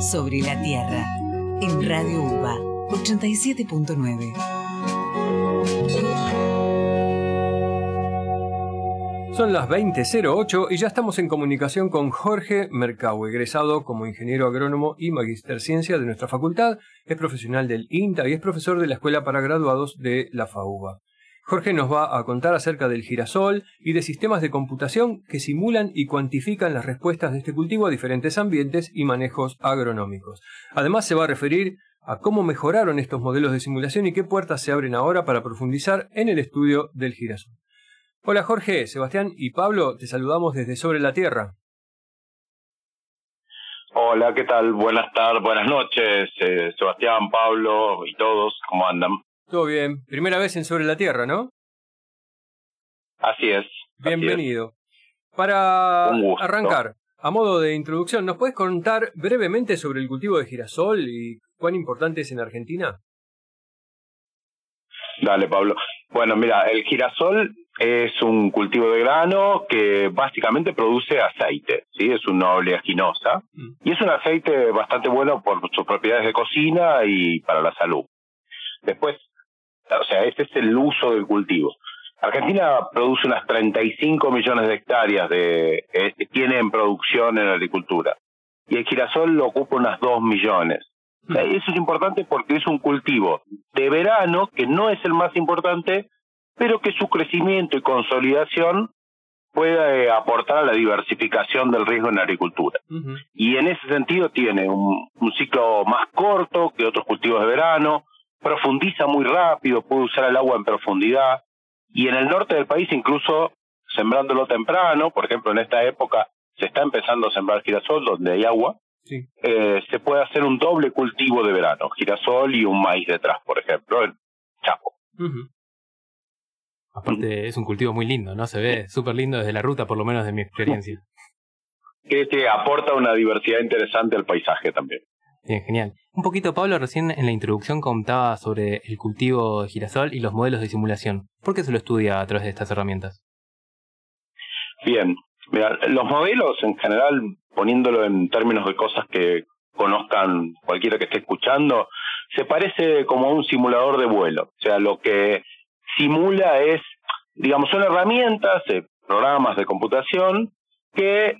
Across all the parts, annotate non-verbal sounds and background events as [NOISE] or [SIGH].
Sobre la Tierra, en Radio UBA 87.9. Son las 20.08 y ya estamos en comunicación con Jorge Mercau, egresado como ingeniero agrónomo y magister ciencia de nuestra facultad, es profesional del INTA y es profesor de la Escuela para Graduados de la FAUBA. Jorge nos va a contar acerca del girasol y de sistemas de computación que simulan y cuantifican las respuestas de este cultivo a diferentes ambientes y manejos agronómicos. Además se va a referir a cómo mejoraron estos modelos de simulación y qué puertas se abren ahora para profundizar en el estudio del girasol. Hola Jorge, Sebastián y Pablo, te saludamos desde Sobre la Tierra. Hola, ¿qué tal? Buenas tardes, buenas noches, eh, Sebastián, Pablo y todos, ¿cómo andan? Todo bien. Primera vez en Sobre la Tierra, ¿no? Así es. Bienvenido. Para arrancar, a modo de introducción, ¿nos puedes contar brevemente sobre el cultivo de girasol y cuán importante es en Argentina? Dale, Pablo. Bueno, mira, el girasol es un cultivo de grano que básicamente produce aceite, ¿sí? Es una oleaginosa mm. y es un aceite bastante bueno por sus propiedades de cocina y para la salud. Después, o sea, este es el uso del cultivo. Argentina produce unas 35 millones de hectáreas de eh, tiene en producción en la agricultura y el girasol lo ocupa unas 2 millones. Mm. eso es importante porque es un cultivo de verano que no es el más importante, pero que su crecimiento y consolidación puede eh, aportar a la diversificación del riesgo en la agricultura. Y en ese sentido tiene un, un ciclo más corto que otros cultivos de verano, profundiza muy rápido, puede usar el agua en profundidad y en el norte del país incluso sembrándolo temprano, por ejemplo en esta época se está empezando a sembrar girasol donde hay agua, eh, se puede hacer un doble cultivo de verano, girasol y un maíz detrás, por ejemplo, en Chaco. Aparte es un cultivo muy lindo, ¿no? Se ve súper lindo desde la ruta, por lo menos de mi experiencia. [LAUGHS] Que aporta una diversidad interesante al paisaje también. Bien, genial. Un poquito, Pablo, recién en la introducción contaba sobre el cultivo de girasol y los modelos de simulación. ¿Por qué se lo estudia a través de estas herramientas? Bien, Mira, los modelos en general, poniéndolo en términos de cosas que conozcan cualquiera que esté escuchando, se parece como a un simulador de vuelo. O sea, lo que simula es, digamos, son herramientas, programas de computación que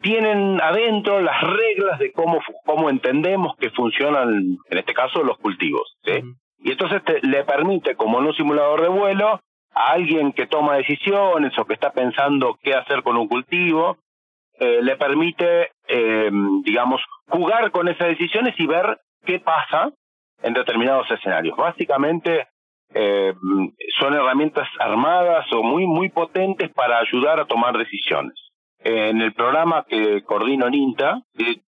tienen adentro las reglas de cómo, cómo entendemos que funcionan, en este caso, los cultivos. ¿sí? Y entonces le permite, como en un simulador de vuelo, a alguien que toma decisiones o que está pensando qué hacer con un cultivo, eh, le permite, eh, digamos, jugar con esas decisiones y ver qué pasa en determinados escenarios. Básicamente eh, son herramientas armadas o muy, muy potentes para ayudar a tomar decisiones en el programa que coordino NINTA, que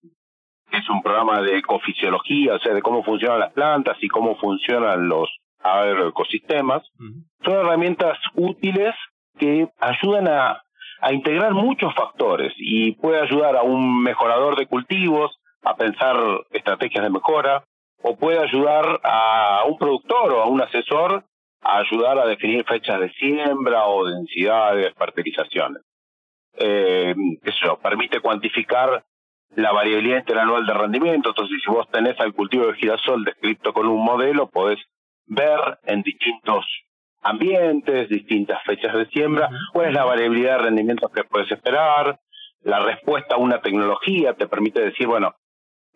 es un programa de ecofisiología, o sea, de cómo funcionan las plantas y cómo funcionan los agroecosistemas, son herramientas útiles que ayudan a, a integrar muchos factores y puede ayudar a un mejorador de cultivos a pensar estrategias de mejora, o puede ayudar a un productor o a un asesor a ayudar a definir fechas de siembra o densidades, fertilizaciones eh, eso permite cuantificar la variabilidad interanual de rendimiento. Entonces, si vos tenés al cultivo de girasol descrito con un modelo, podés ver en distintos ambientes, distintas fechas de siembra, cuál es la variabilidad de rendimiento que puedes esperar. La respuesta a una tecnología te permite decir, bueno,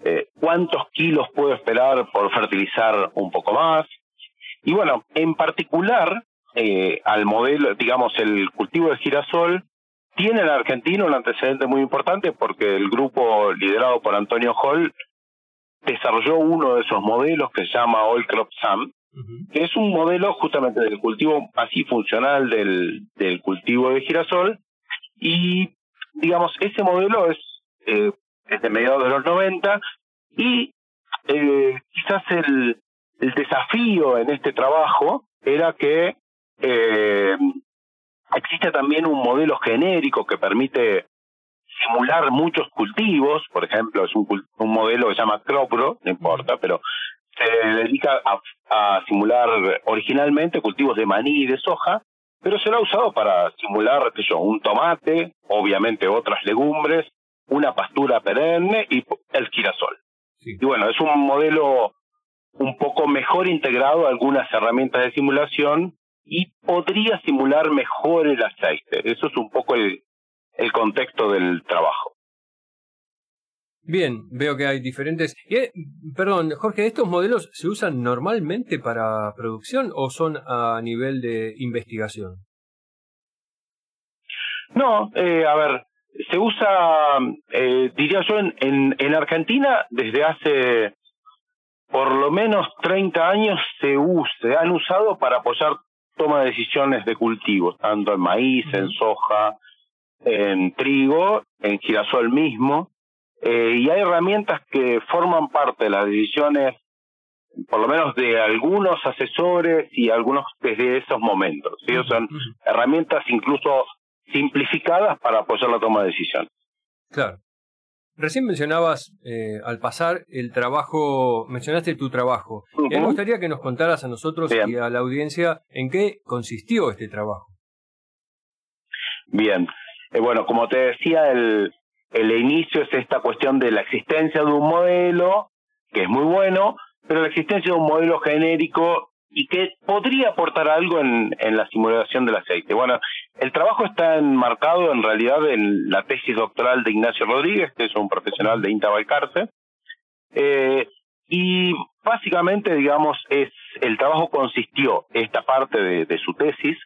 eh, cuántos kilos puedo esperar por fertilizar un poco más. Y bueno, en particular, eh, al modelo, digamos, el cultivo de girasol tiene en Argentina un antecedente muy importante porque el grupo liderado por Antonio Hall desarrolló uno de esos modelos que se llama All Crop Sum, que es un modelo justamente del cultivo así funcional del, del cultivo de girasol. Y digamos ese modelo es, eh, es de mediados de los 90 y eh, quizás el, el desafío en este trabajo era que eh, Existe también un modelo genérico que permite simular muchos cultivos, por ejemplo, es un, un modelo que se llama Cropro, no importa, pero se dedica a, simular originalmente cultivos de maní y de soja, pero se lo ha usado para simular, qué sé yo, un tomate, obviamente otras legumbres, una pastura perenne y el girasol. Y bueno, es un modelo un poco mejor integrado a algunas herramientas de simulación y podría simular mejor el aceite. Eso es un poco el, el contexto del trabajo. Bien, veo que hay diferentes. Eh, perdón, Jorge, ¿estos modelos se usan normalmente para producción o son a nivel de investigación? No, eh, a ver, se usa, eh, diría yo, en, en, en, Argentina desde hace por lo menos 30 años se, usa, se han usado para apoyar toma de decisiones de cultivos, tanto en maíz, en soja, en trigo, en girasol mismo, eh, y hay herramientas que forman parte de las decisiones, por lo menos de algunos asesores y algunos desde esos momentos. ¿sí? Son herramientas incluso simplificadas para apoyar la toma de decisiones. Claro. Recién mencionabas eh, al pasar el trabajo, mencionaste tu trabajo. me gustaría que nos contaras a nosotros y a la audiencia en qué consistió este trabajo. Bien, eh, bueno, como te decía, el, el inicio es esta cuestión de la existencia de un modelo, que es muy bueno, pero la existencia de un modelo genérico y que podría aportar algo en, en la simulación del aceite. Bueno, el trabajo está enmarcado en realidad en la tesis doctoral de Ignacio Rodríguez, que es un profesional de INTA Balcarce, eh, y básicamente, digamos, es el trabajo consistió, esta parte de, de su tesis,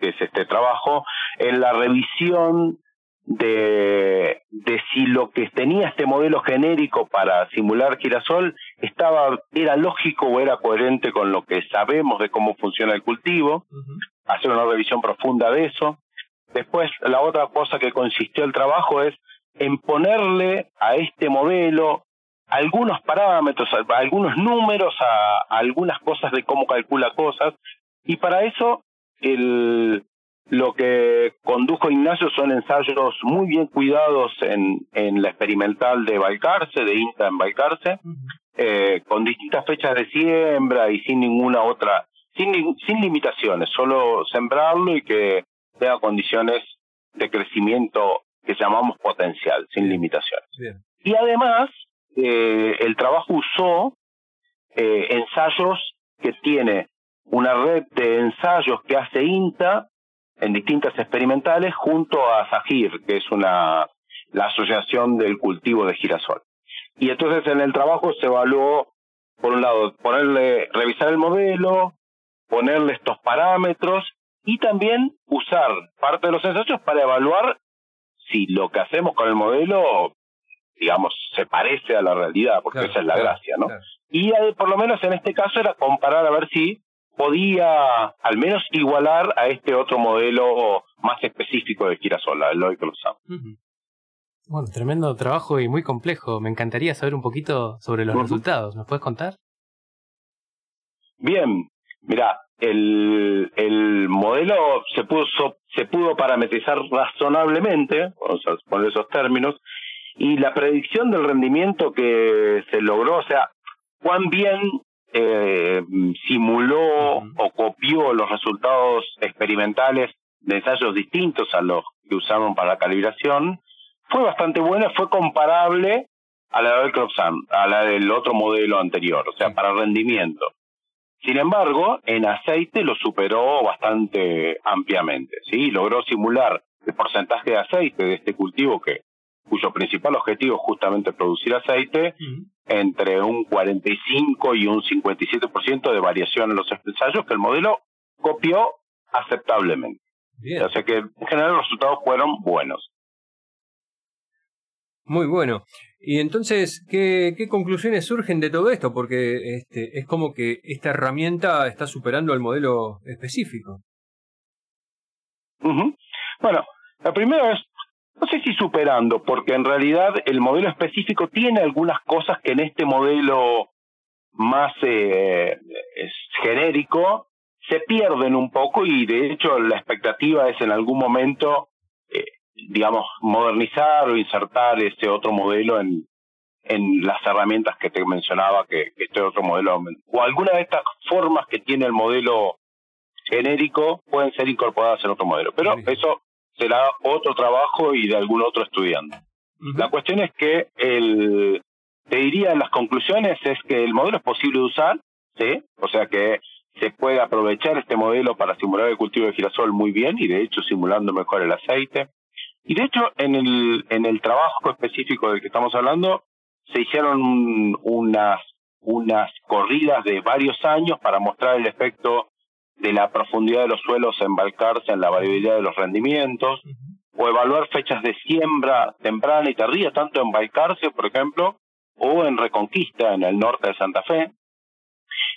que es este trabajo, en la revisión de, de si lo que tenía este modelo genérico para simular girasol estaba era lógico o era coherente con lo que sabemos de cómo funciona el cultivo, hacer una revisión profunda de eso. Después, la otra cosa que consistió el trabajo es en ponerle a este modelo algunos parámetros, algunos números, a algunas cosas de cómo calcula cosas, y para eso el, lo que condujo Ignacio son ensayos muy bien cuidados en, en la experimental de Balcarce, de INTA en Balcarce, eh, con distintas fechas de siembra y sin ninguna otra, sin, sin limitaciones, solo sembrarlo y que tenga condiciones de crecimiento que llamamos potencial, sin limitaciones. Y además, eh, el trabajo usó eh, ensayos que tiene una red de ensayos que hace INTA en distintas experimentales junto a SAGIR, que es una la Asociación del Cultivo de Girasol. Y entonces en el trabajo se evaluó, por un lado, ponerle, revisar el modelo, ponerle estos parámetros y también usar parte de los ensayos para evaluar si lo que hacemos con el modelo, digamos, se parece a la realidad, porque esa es la gracia, ¿no? Y por lo menos en este caso era comparar a ver si podía al menos igualar a este otro modelo más específico de Girasola, el Lloyd Bueno, tremendo trabajo y muy complejo. Me encantaría saber un poquito sobre los resultados. ¿Nos puedes contar? Bien, mira, el, el modelo se pudo, se pudo parametrizar razonablemente, vamos a poner esos términos, y la predicción del rendimiento que se logró, o sea, cuán bien eh, simuló o copió los resultados experimentales de ensayos distintos a los que usaron para la calibración, fue bastante buena, fue comparable a la del Cropsan, a la del otro modelo anterior, o sea, para rendimiento. Sin embargo, en aceite lo superó bastante ampliamente, ¿sí? Logró simular el porcentaje de aceite de este cultivo que cuyo principal objetivo es justamente producir aceite, entre un 45 y un 57% de variación en los ensayos que el modelo copió aceptablemente. O sea que en general los resultados fueron buenos. Muy bueno. Y entonces, ¿qué, qué conclusiones surgen de todo esto? Porque este, es como que esta herramienta está superando el modelo específico. Bueno, la primera es no sé si superando, porque en realidad el modelo específico tiene algunas cosas que en este modelo más eh, genérico se pierden un poco y de hecho la expectativa es en algún momento, eh, digamos, modernizar o insertar ese otro modelo en, en las herramientas que te mencionaba que, este otro modelo o alguna de estas formas que tiene el modelo genérico pueden ser incorporadas en otro modelo. Pero eso será otro trabajo y de algún otro estudiante. La cuestión es que el, te diría las conclusiones es que el modelo es posible de usar, ¿sí? O sea que se puede aprovechar este modelo para simular el cultivo de girasol muy bien y de hecho simulando mejor el aceite. Y de hecho en el, en el trabajo específico del que estamos hablando se hicieron unas, unas corridas de varios años para mostrar el efecto de la profundidad de los suelos embalcarse en la variabilidad de los rendimientos, o evaluar fechas de siembra temprana y tardía, tanto en Balcarce, por ejemplo, o en Reconquista, en el norte de Santa Fe.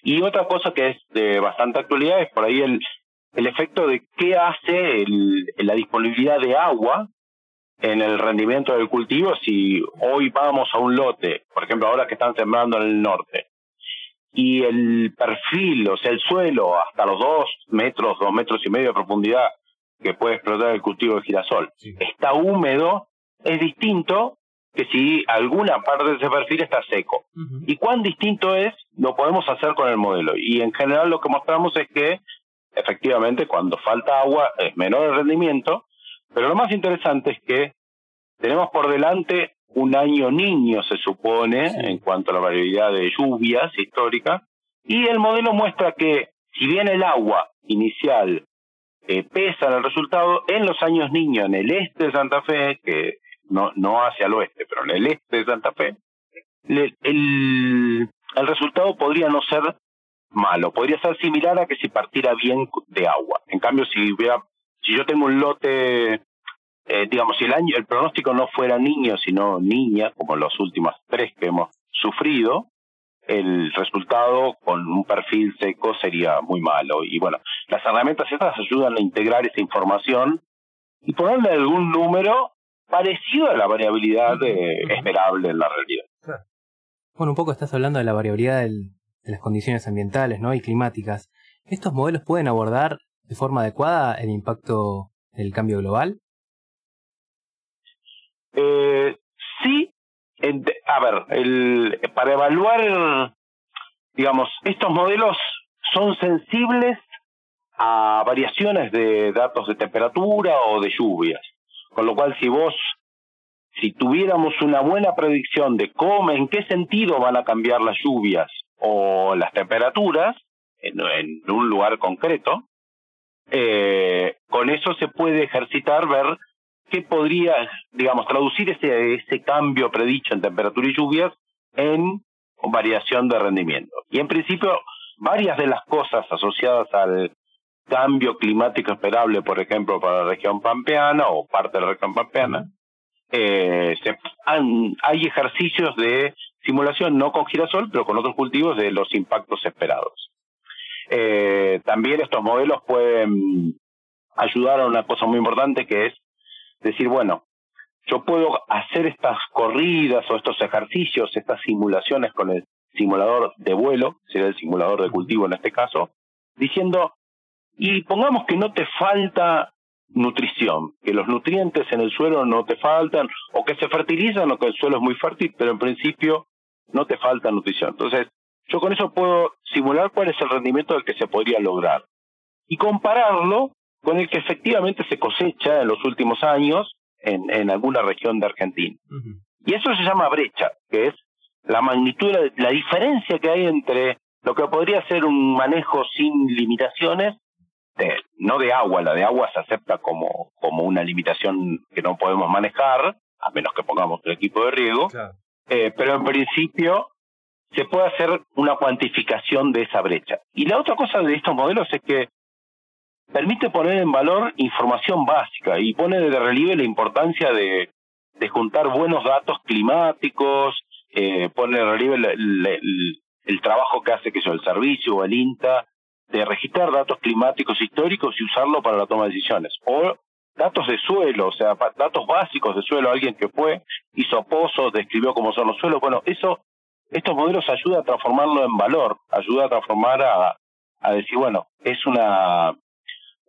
Y otra cosa que es de bastante actualidad es por ahí el, el efecto de qué hace el, la disponibilidad de agua en el rendimiento del cultivo si hoy vamos a un lote, por ejemplo ahora que están sembrando en el norte, y el perfil, o sea, el suelo hasta los dos metros, dos metros y medio de profundidad que puede explotar el cultivo de girasol, está húmedo, es distinto que si alguna parte de ese perfil está seco. ¿Y cuán distinto es? Lo podemos hacer con el modelo. Y en general lo que mostramos es que efectivamente cuando falta agua es menor el rendimiento, pero lo más interesante es que tenemos por delante un año niño, se supone, en cuanto a la variabilidad de lluvias históricas, y el modelo muestra que si bien el agua inicial eh, pesa en el resultado, en los años niños en el este de Santa Fe, que no, no hacia el oeste, pero en el este de Santa Fe, el, el resultado podría no ser malo, podría ser similar a que si partiera bien de agua. En cambio, si hubiera, si yo tengo un lote, eh, digamos, si el año, el pronóstico no fuera niño, sino niña, como los últimos tres que hemos sufrido, el resultado con un perfil seco sería muy malo. Y bueno, las herramientas estas ayudan a integrar esa información y ponerle algún número parecido a la variabilidad esperable en la realidad. Bueno, un poco estás hablando de la variabilidad de las condiciones ambientales ¿no? y climáticas. ¿Estos modelos pueden abordar de forma adecuada el impacto del cambio global? Eh, sí, a ver, el, para evaluar, digamos, estos modelos son sensibles a variaciones de datos de temperatura o de lluvias. Con lo cual, si vos, si tuviéramos una buena predicción de cómo, en qué sentido van a cambiar las lluvias o las temperaturas en, un lugar concreto, eh, con eso se puede ejercitar, ver qué podría, digamos, traducir ese, ese cambio predicho en temperatura y lluvias en variación de rendimiento. Y en principio, varias de las cosas asociadas al cambio climático esperable, por ejemplo, para la región pampeana o parte de la región pampeana, eh, hay ejercicios de simulación, no con girasol, pero con otros cultivos de los impactos esperados. Eh, también estos modelos pueden ayudar a una cosa muy importante que es decir, bueno, yo puedo hacer estas corridas o estos ejercicios, estas simulaciones con el simulador de vuelo, sería el simulador de cultivo en este caso, diciendo, y pongamos que no te falta nutrición, que los nutrientes en el suelo no te faltan, o que se fertilizan o que el suelo es muy fértil, pero en principio no te falta nutrición. Entonces, yo con eso puedo simular cuál es el rendimiento del que se podría lograr y compararlo con el que efectivamente se cosecha en los últimos años en, en alguna región de Argentina. Y eso se llama brecha, que es la magnitud, la diferencia que hay entre lo que podría ser un manejo sin limitaciones no de agua, la de agua se acepta como, como una limitación que no podemos manejar, a menos que pongamos el equipo de riego, eh, pero en principio se puede hacer una cuantificación de esa brecha. Y la otra cosa de estos modelos es que permite poner en valor información básica y pone de relieve la importancia de, de juntar buenos datos climáticos, eh, pone de relieve el, el, trabajo que hace que sea el servicio o el INTA de registrar datos climáticos históricos y usarlo para la toma de decisiones. O datos de suelo, o sea, datos básicos de suelo, alguien que fue, hizo pozos, describió cómo son los suelos. Bueno, eso, estos modelos ayudan a transformarlo en valor, ayuda a transformar a, a decir, bueno, es una,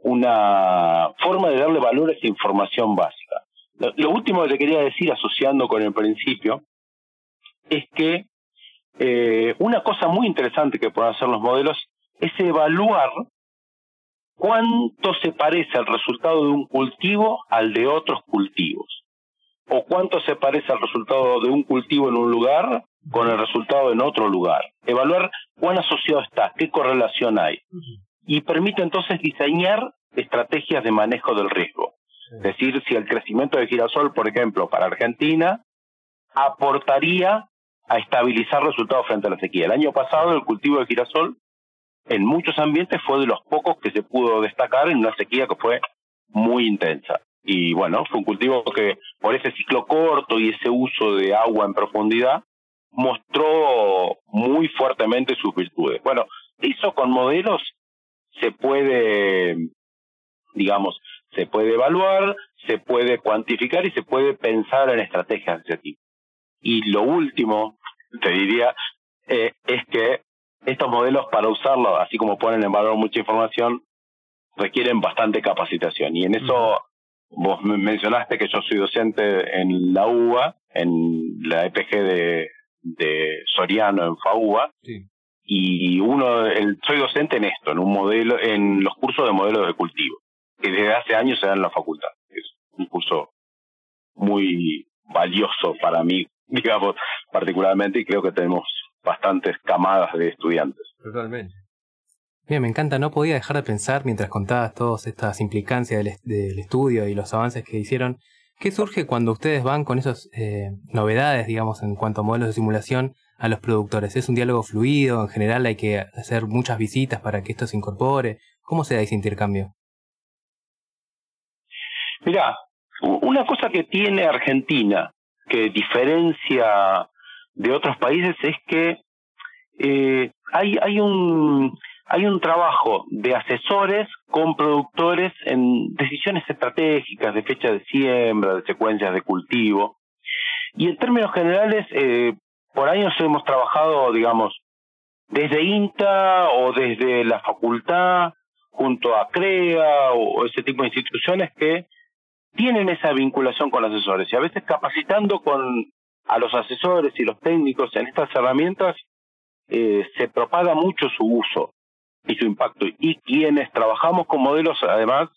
una forma de darle valor a esa información básica. Lo, último que te quería decir, asociando con el principio, es que eh, una cosa muy interesante que pueden hacer los modelos es evaluar cuánto se parece el resultado de un cultivo al de otros cultivos, o cuánto se parece al resultado de un cultivo en un lugar con el resultado en otro lugar. Evaluar cuán asociado está, qué correlación hay. Y permite entonces diseñar estrategias de manejo del riesgo. Es decir, si el crecimiento de girasol, por ejemplo, para Argentina, aportaría a estabilizar resultados frente a la sequía. El año pasado el cultivo de girasol en muchos ambientes fue de los pocos que se pudo destacar en una sequía que fue muy intensa. Y bueno, fue un cultivo que por ese ciclo corto y ese uso de agua en profundidad mostró muy fuertemente sus virtudes. Bueno, eso con modelos se puede, digamos, se puede evaluar, se puede cuantificar y se puede pensar en estrategias de ese tipo. Y lo último, te diría, eh, es que estos modelos para usarlo, así como ponen en valor mucha información, requieren bastante capacitación. Y en eso vos mencionaste que yo soy docente en la UBA, en la EPG de, de Soriano, en FAUBA. Y uno, soy docente en esto, en un modelo, en los cursos de modelos de cultivo, que desde hace años se dan en la facultad. Es un curso muy valioso para mí, [LAUGHS] digamos, particularmente, y creo que tenemos bastantes camadas de estudiantes. Totalmente. Bien, me encanta, no podía dejar de pensar mientras contabas todas estas implicancias del, estudio y los avances que hicieron. ¿Qué surge cuando ustedes van con esas eh, novedades, digamos, en cuanto a modelos de simulación a los productores? ¿Es un diálogo fluido? ¿En general hay que hacer muchas visitas para que esto se incorpore? ¿Cómo se da ese intercambio? Mira, una cosa que tiene Argentina que diferencia de otros países es que eh, hay, hay, un, hay un trabajo de asesores con productores en decisiones estratégicas de fecha de siembra, de secuencias de cultivo. Y en términos generales, eh, por años hemos trabajado, digamos, desde INTA o desde la facultad, junto a CREA o ese tipo de instituciones que tienen esa vinculación con asesores y a veces capacitando con a los asesores y los técnicos en estas herramientas eh, se propaga mucho su uso y su impacto. Y quienes trabajamos con modelos, además,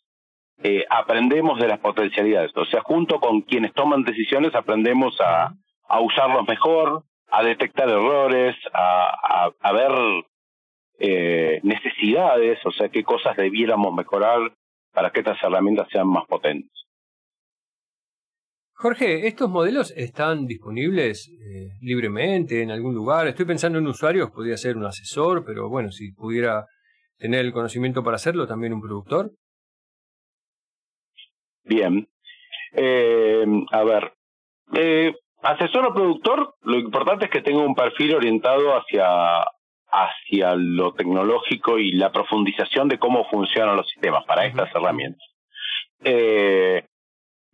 eh, aprendemos de las potencialidades. O sea, junto con quienes toman decisiones, aprendemos a usarlos mejor, a detectar errores, a, a, ver eh, necesidades, o sea, qué cosas debiéramos mejorar para que estas herramientas sean más potentes. Jorge, ¿estos modelos están disponibles eh, libremente en algún lugar? Estoy pensando en usuarios, podría ser un asesor, pero bueno, si pudiera tener el conocimiento para hacerlo, también un productor. Bien. Eh, a ver, eh, asesor o productor, lo importante es que tenga un perfil orientado hacia, hacia lo tecnológico y la profundización de cómo funcionan los sistemas para estas herramientas. Eh,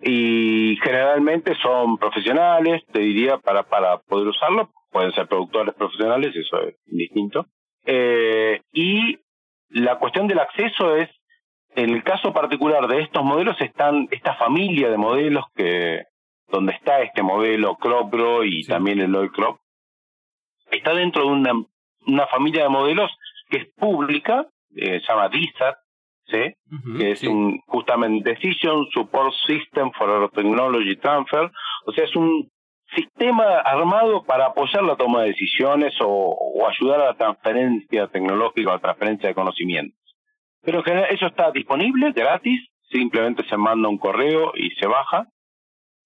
y generalmente son profesionales, te diría, para, para poder usarlo, pueden ser productores profesionales, eso es distinto. Eh, y la cuestión del acceso es, en el caso particular de estos modelos, están esta familia de modelos que donde está este modelo CropGro y también el Oil Crop, está dentro de una, una familia de modelos que es pública, eh, se llama DISAT, ¿sí? que es un justamente Decision Support System for Technology Transfer, o sea, es un sistema armado para apoyar la toma de decisiones o, ayudar a la transferencia tecnológica, a la transferencia de conocimientos. Pero en general eso está disponible, gratis, simplemente se manda un correo y se baja.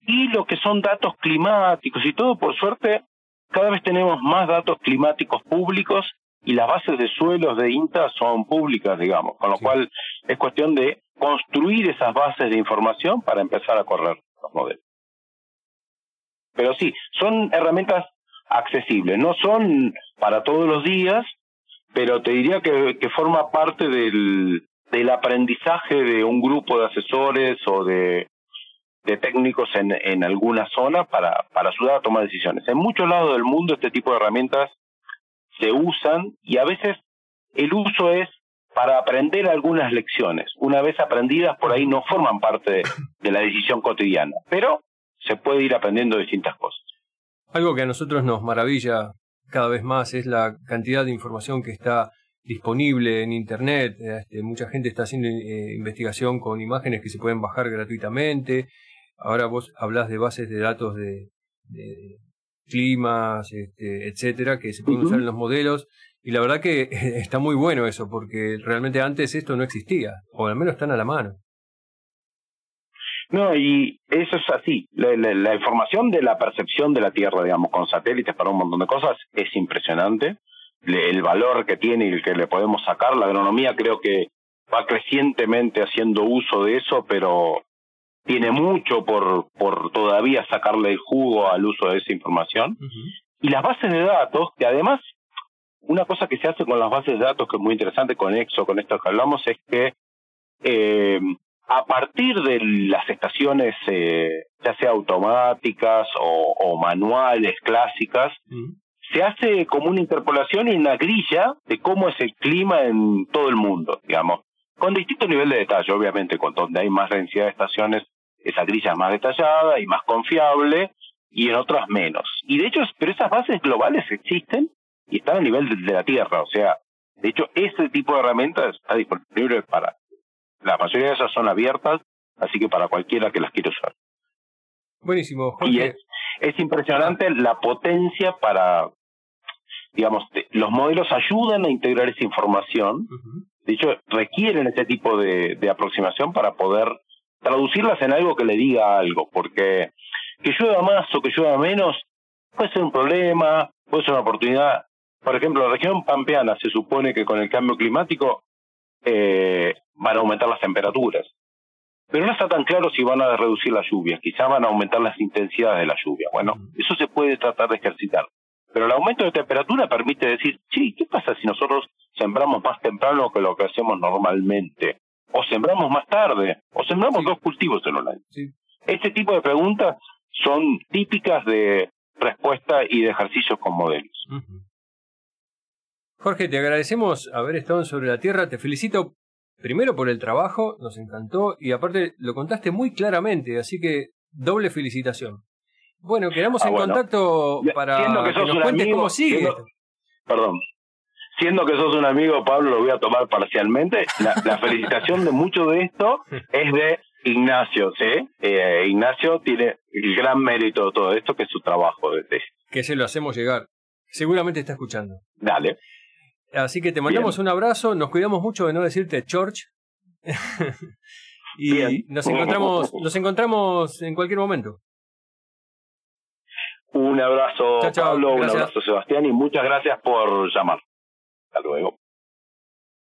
Y lo que son datos climáticos y todo, por suerte, cada vez tenemos más datos climáticos públicos y las bases de suelos de INTA son públicas, digamos, con lo cual es cuestión de construir esas bases de información para empezar a correr los modelos. Pero sí, son herramientas accesibles, no son para todos los días, pero te diría que, que forma parte del, del aprendizaje de un grupo de asesores o de, de técnicos en, en alguna zona para, para ayudar a tomar decisiones. En muchos lados del mundo este tipo de herramientas se usan y a veces el uso es para aprender algunas lecciones. Una vez aprendidas, por ahí no forman parte de, la decisión cotidiana, pero se puede ir aprendiendo distintas cosas. Algo que a nosotros nos maravilla cada vez más es la cantidad de información que está disponible en Internet. Este, mucha gente está haciendo eh, investigación con imágenes que se pueden bajar gratuitamente. Ahora vos hablas de bases de datos de, climas, este, etcétera, que se pueden usar en los modelos. Y la verdad que [LAUGHS] está muy bueno eso, porque realmente antes esto no existía, o al menos están a la mano. No, y eso es así. La, la, información de la percepción de la Tierra, digamos, con satélites para un montón de cosas es impresionante. el valor que tiene y el que le podemos sacar, la agronomía creo que va crecientemente haciendo uso de eso, pero tiene mucho por, por todavía sacarle el jugo al uso de esa información. Y las bases de datos, que además, una cosa que se hace con las bases de datos que es muy interesante con EXO, con esto que hablamos, es que eh, a partir de las estaciones, eh, ya sea automáticas o, manuales clásicas, se hace como una interpolación y una grilla de cómo es el clima en todo el mundo, digamos, con distinto nivel de detalle, obviamente, con donde hay más densidad de estaciones, esa grilla es más detallada y más confiable, y en otras menos. Y de hecho, pero esas bases globales existen y están a nivel de la Tierra, o sea, de hecho, ese tipo de herramientas está disponible para la mayoría de esas son abiertas, así que para cualquiera que las quiera usar. Buenísimo. Y es, es impresionante la potencia para, digamos, los modelos ayudan a integrar esa información. De hecho, requieren ese tipo de, de aproximación para poder traducirlas en algo que le diga algo, porque que llueva más o que llueva menos puede ser un problema, puede ser una oportunidad. Por ejemplo, la región pampeana se supone que con el cambio climático eh, van a aumentar las temperaturas. Pero no está tan claro si van a reducir las lluvias, quizá van a aumentar las intensidades de la lluvia. Bueno, eso se puede tratar de ejercitar. Pero el aumento de temperatura permite decir, sí, ¿qué pasa si nosotros sembramos más temprano que lo que hacemos normalmente? O sembramos más tarde, o sembramos dos cultivos en un año. Este tipo de preguntas son típicas de respuesta y de ejercicios con modelos. Jorge, te agradecemos haber estado Sobre la Tierra. Te felicito primero por el trabajo, nos encantó y aparte lo contaste muy claramente, así que doble felicitación. Bueno, quedamos ah, en contacto para que, nos cuentes cómo sigue. perdón. Siendo que sos un amigo, Pablo, lo voy a tomar parcialmente. La, [LAUGHS] felicitación de mucho de esto es de Ignacio, ¿sí? Eh, Ignacio tiene el gran mérito de todo esto, que es su trabajo de tesis. Que se lo hacemos llegar. Seguramente está escuchando. Dale. Así que te mandamos un abrazo, nos cuidamos mucho de no decirte George. [LAUGHS] y nos encontramos, nos encontramos en cualquier momento. Un abrazo, Pablo, un abrazo, Sebastián, y muchas gracias por llamar. Hasta luego.